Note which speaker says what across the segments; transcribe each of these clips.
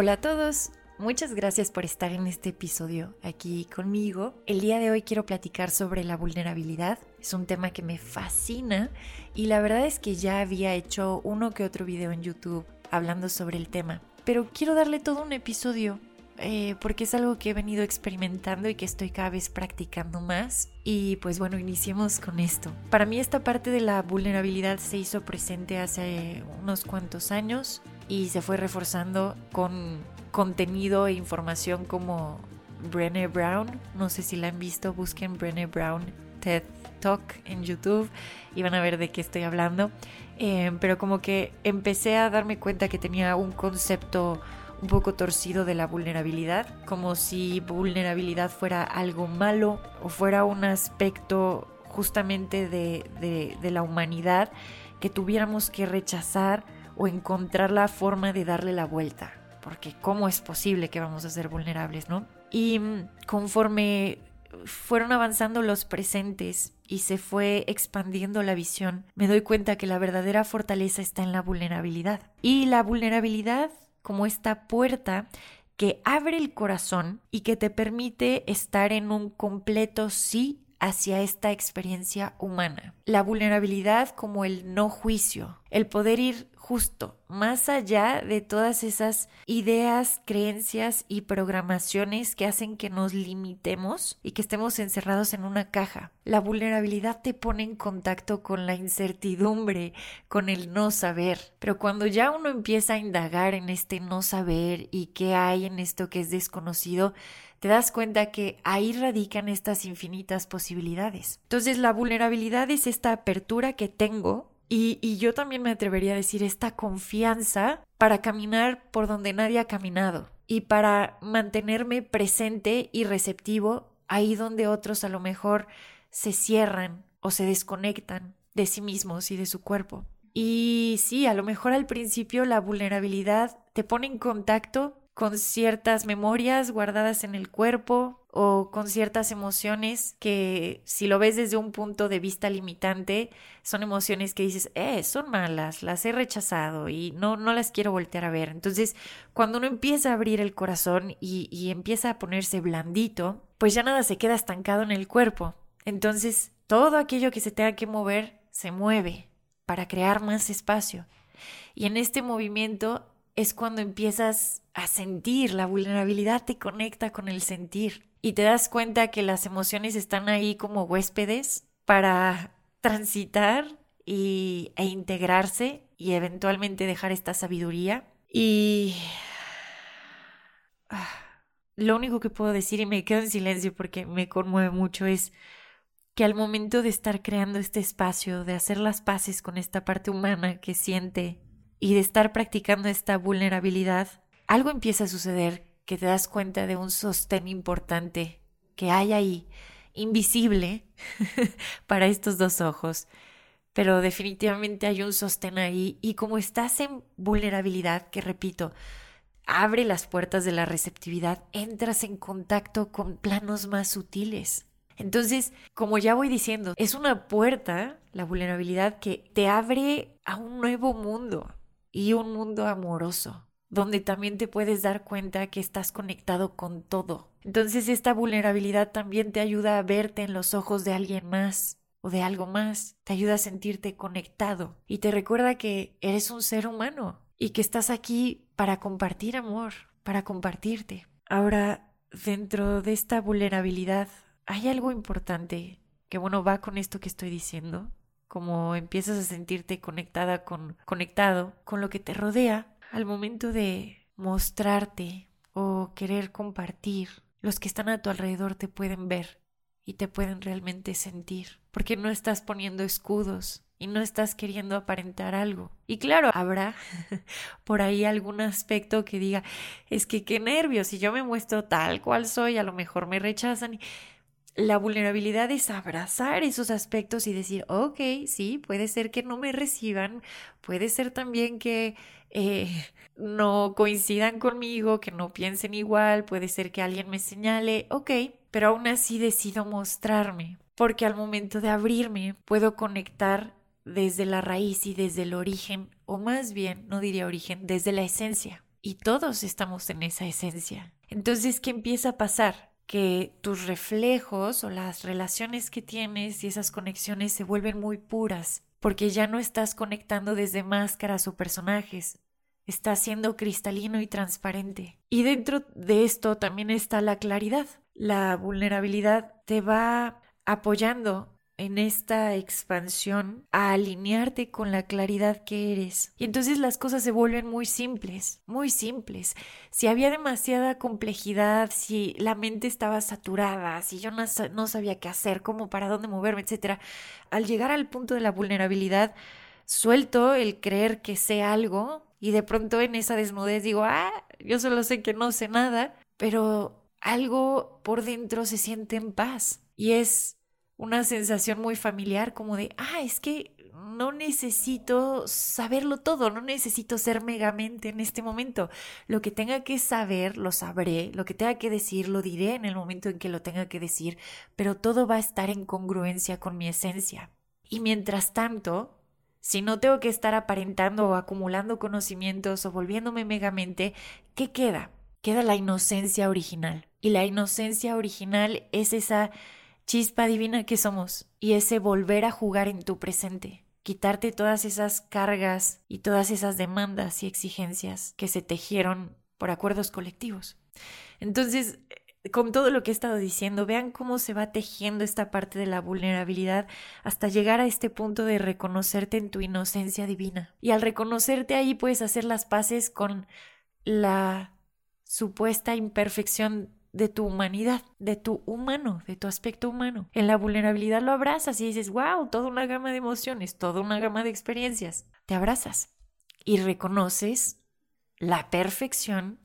Speaker 1: Hola a todos, muchas gracias por estar en este episodio aquí conmigo. El día de hoy quiero platicar sobre la vulnerabilidad. Es un tema que me fascina y la verdad es que ya había hecho uno que otro video en YouTube hablando sobre el tema. Pero quiero darle todo un episodio eh, porque es algo que he venido experimentando y que estoy cada vez practicando más. Y pues bueno, iniciemos con esto. Para mí esta parte de la vulnerabilidad se hizo presente hace unos cuantos años y se fue reforzando con contenido e información como Brené Brown. No sé si la han visto, busquen Brené Brown TED Talk en YouTube y van a ver de qué estoy hablando. Eh, pero como que empecé a darme cuenta que tenía un concepto un poco torcido de la vulnerabilidad, como si vulnerabilidad fuera algo malo o fuera un aspecto justamente de, de la humanidad que tuviéramos que rechazar o encontrar la forma de darle la vuelta, porque ¿cómo es posible que vamos a ser vulnerables, no? Y mm, conforme fueron avanzando los presentes y se fue expandiendo la visión, me doy cuenta que la verdadera fortaleza está en la vulnerabilidad. Y la vulnerabilidad como esta puerta que abre el corazón y que te permite estar en un completo sí hacia esta experiencia humana. La vulnerabilidad como el no juicio, el poder ir justo más allá de todas esas ideas, creencias y programaciones que hacen que nos limitemos y que estemos encerrados en una caja. La vulnerabilidad te pone en contacto con la incertidumbre, con el no saber. Pero cuando ya uno empieza a indagar en este no saber y qué hay en esto que es desconocido, te das cuenta que ahí radican estas infinitas posibilidades. Entonces la vulnerabilidad es esta apertura que tengo y, yo también me atrevería a decir esta confianza para caminar por donde nadie ha caminado y para mantenerme presente y receptivo ahí donde otros a lo mejor se cierran o se desconectan de sí mismos y de su cuerpo. Y sí, a lo mejor al principio la vulnerabilidad te pone en contacto con ciertas memorias guardadas en el cuerpo o con ciertas emociones que si lo ves desde un punto de vista limitante, son emociones que dices, eh, son malas, las he rechazado y no, no las quiero voltear a ver. Entonces, cuando uno empieza a abrir el corazón y, y empieza a ponerse blandito, pues ya nada se queda estancado en el cuerpo. Entonces, todo aquello que se tenga que mover, se mueve para crear más espacio. Y en este movimiento es cuando empiezas a sentir, la vulnerabilidad te conecta con el sentir y te das cuenta que las emociones están ahí como huéspedes para transitar y, e integrarse y eventualmente dejar esta sabiduría. Y ah, lo único que puedo decir y me quedo en silencio porque me conmueve mucho es que al momento de estar creando este espacio, de hacer las paces con esta parte humana que siente y de estar practicando esta vulnerabilidad, algo empieza a suceder que te das cuenta de un sostén importante que hay ahí, invisible para estos dos ojos. Pero definitivamente hay un sostén ahí y como estás en vulnerabilidad, que repito, abre las puertas de la receptividad, entras en contacto con planos más sutiles. Entonces, como ya voy diciendo, es una puerta, la vulnerabilidad, que te abre a un nuevo mundo, y un mundo amoroso, donde también te puedes dar cuenta que estás conectado con todo. Entonces esta vulnerabilidad también te ayuda a verte en los ojos de alguien más o de algo más, te ayuda a sentirte conectado y te recuerda que eres un ser humano y que estás aquí para compartir amor, para compartirte. Ahora, dentro de esta vulnerabilidad hay algo importante que bueno va con esto que estoy diciendo como empiezas a sentirte conectada con conectado con lo que te rodea al momento de mostrarte o querer compartir los que están a tu alrededor te pueden ver y te pueden realmente sentir, porque no estás poniendo escudos y no estás queriendo aparentar algo. Y claro, habrá por ahí algún aspecto que diga, es que qué nervios, si yo me muestro tal cual soy, a lo mejor me rechazan. La vulnerabilidad es abrazar esos aspectos y decir, ok, sí, puede ser que no me reciban, puede ser también que eh, no coincidan conmigo, que no piensen igual, puede ser que alguien me señale, ok, pero aún así decido mostrarme, porque al momento de abrirme puedo conectar desde la raíz y desde el origen, o más bien, no diría origen, desde la esencia. Y todos estamos en esa esencia. Entonces, ¿qué empieza a pasar? Que tus reflejos o las relaciones que tienes y esas conexiones se vuelven muy puras, porque ya no estás conectando desde máscaras o personajes, estás siendo cristalino y transparente. Y dentro de esto también está la claridad. La vulnerabilidad te va apoyando en esta expansión a alinearte con la claridad que eres. Y entonces las cosas se vuelven muy simples, muy simples. Si había demasiada complejidad, si la mente estaba saturada, si yo no, sabía qué hacer, cómo, para dónde moverme, etc., al llegar al punto de la vulnerabilidad, suelto el creer que sé algo y de pronto en esa desnudez digo, ah, yo solo sé que no sé nada, pero algo por dentro se siente en paz y es una sensación muy familiar como de, ah, es que no necesito saberlo todo, no necesito ser megamente en este momento. Lo que tenga que saber, lo sabré, lo que tenga que decir, lo diré en el momento en que lo tenga que decir, pero todo va a estar en congruencia con mi esencia. Y mientras tanto, si no tengo que estar aparentando o acumulando conocimientos o volviéndome megamente, ¿qué queda? Queda la inocencia original. Y la inocencia original es esa chispa divina que somos y ese volver a jugar en tu presente, quitarte todas esas cargas y todas esas demandas y exigencias que se tejieron por acuerdos colectivos. Entonces, con todo lo que he estado diciendo, vean cómo se va tejiendo esta parte de la vulnerabilidad hasta llegar a este punto de reconocerte en tu inocencia divina. Y al reconocerte ahí puedes hacer las paces con la supuesta imperfección de tu humanidad, de tu humano, de tu aspecto humano. En la vulnerabilidad lo abrazas y dices, wow, toda una gama de emociones, toda una gama de experiencias. Te abrazas y reconoces la perfección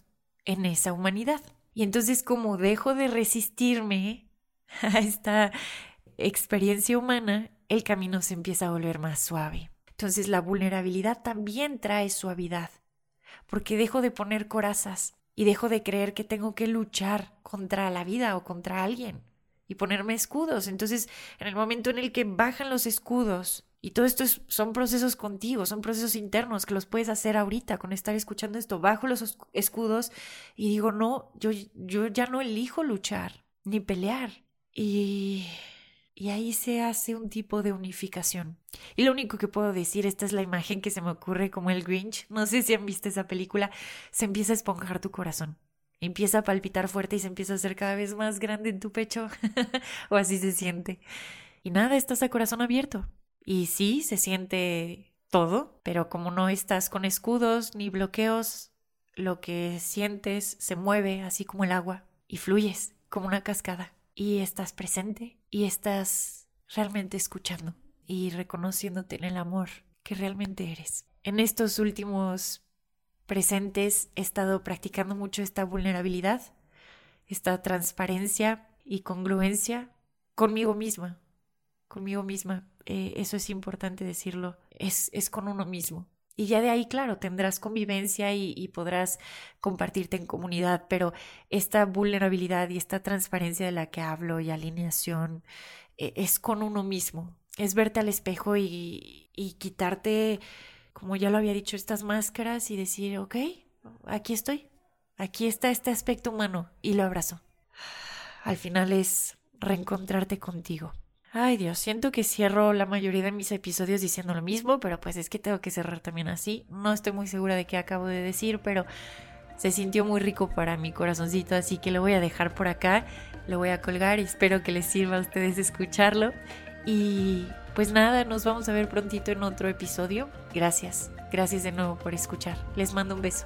Speaker 1: en esa humanidad. Y entonces como dejo de resistirme a esta experiencia humana, el camino se empieza a volver más suave. Entonces la vulnerabilidad también trae suavidad, porque dejo de poner corazas, y dejo de creer que tengo que luchar contra la vida o contra alguien y ponerme escudos. Entonces, en el momento en el que bajan los escudos, y todo esto son procesos contigo, son procesos internos que los puedes hacer ahorita con estar escuchando esto, bajo los escudos y digo, no, yo, yo ya no elijo luchar ni pelear. Y y ahí se hace un tipo de unificación. Y lo único que puedo decir, esta es la imagen que se me ocurre como el Grinch, no sé si han visto esa película, se empieza a esponjar tu corazón. Empieza a palpitar fuerte y se empieza a hacer cada vez más grande en tu pecho, o así se siente. Y nada, estás a corazón abierto. Y sí, se siente todo, pero como no estás con escudos ni bloqueos, lo que sientes se mueve así como el agua y fluyes como una cascada y estás presente y estás realmente escuchando y reconociéndote en el amor que realmente eres. En estos últimos presentes he estado practicando mucho esta vulnerabilidad, esta transparencia y congruencia conmigo misma, conmigo misma. Eh, eso es importante decirlo, es, es con uno mismo. Y ya de ahí, claro, tendrás convivencia y, podrás compartirte en comunidad, pero esta vulnerabilidad y esta transparencia de la que hablo y alineación e, es con uno mismo. Es verte al espejo y, y quitarte, como ya lo había dicho, estas máscaras y decir, ok, aquí estoy, aquí está este aspecto humano y lo abrazo. Al final es reencontrarte contigo. Ay Dios, siento que cierro la mayoría de mis episodios diciendo lo mismo, pero pues es que tengo que cerrar también así. No estoy muy segura de qué acabo de decir, pero se sintió muy rico para mi corazoncito, así que lo voy a dejar por acá, lo voy a colgar y espero que les sirva a ustedes escucharlo. Y pues nada, nos vamos a ver prontito en otro episodio. Gracias, gracias de nuevo por escuchar. Les mando un beso.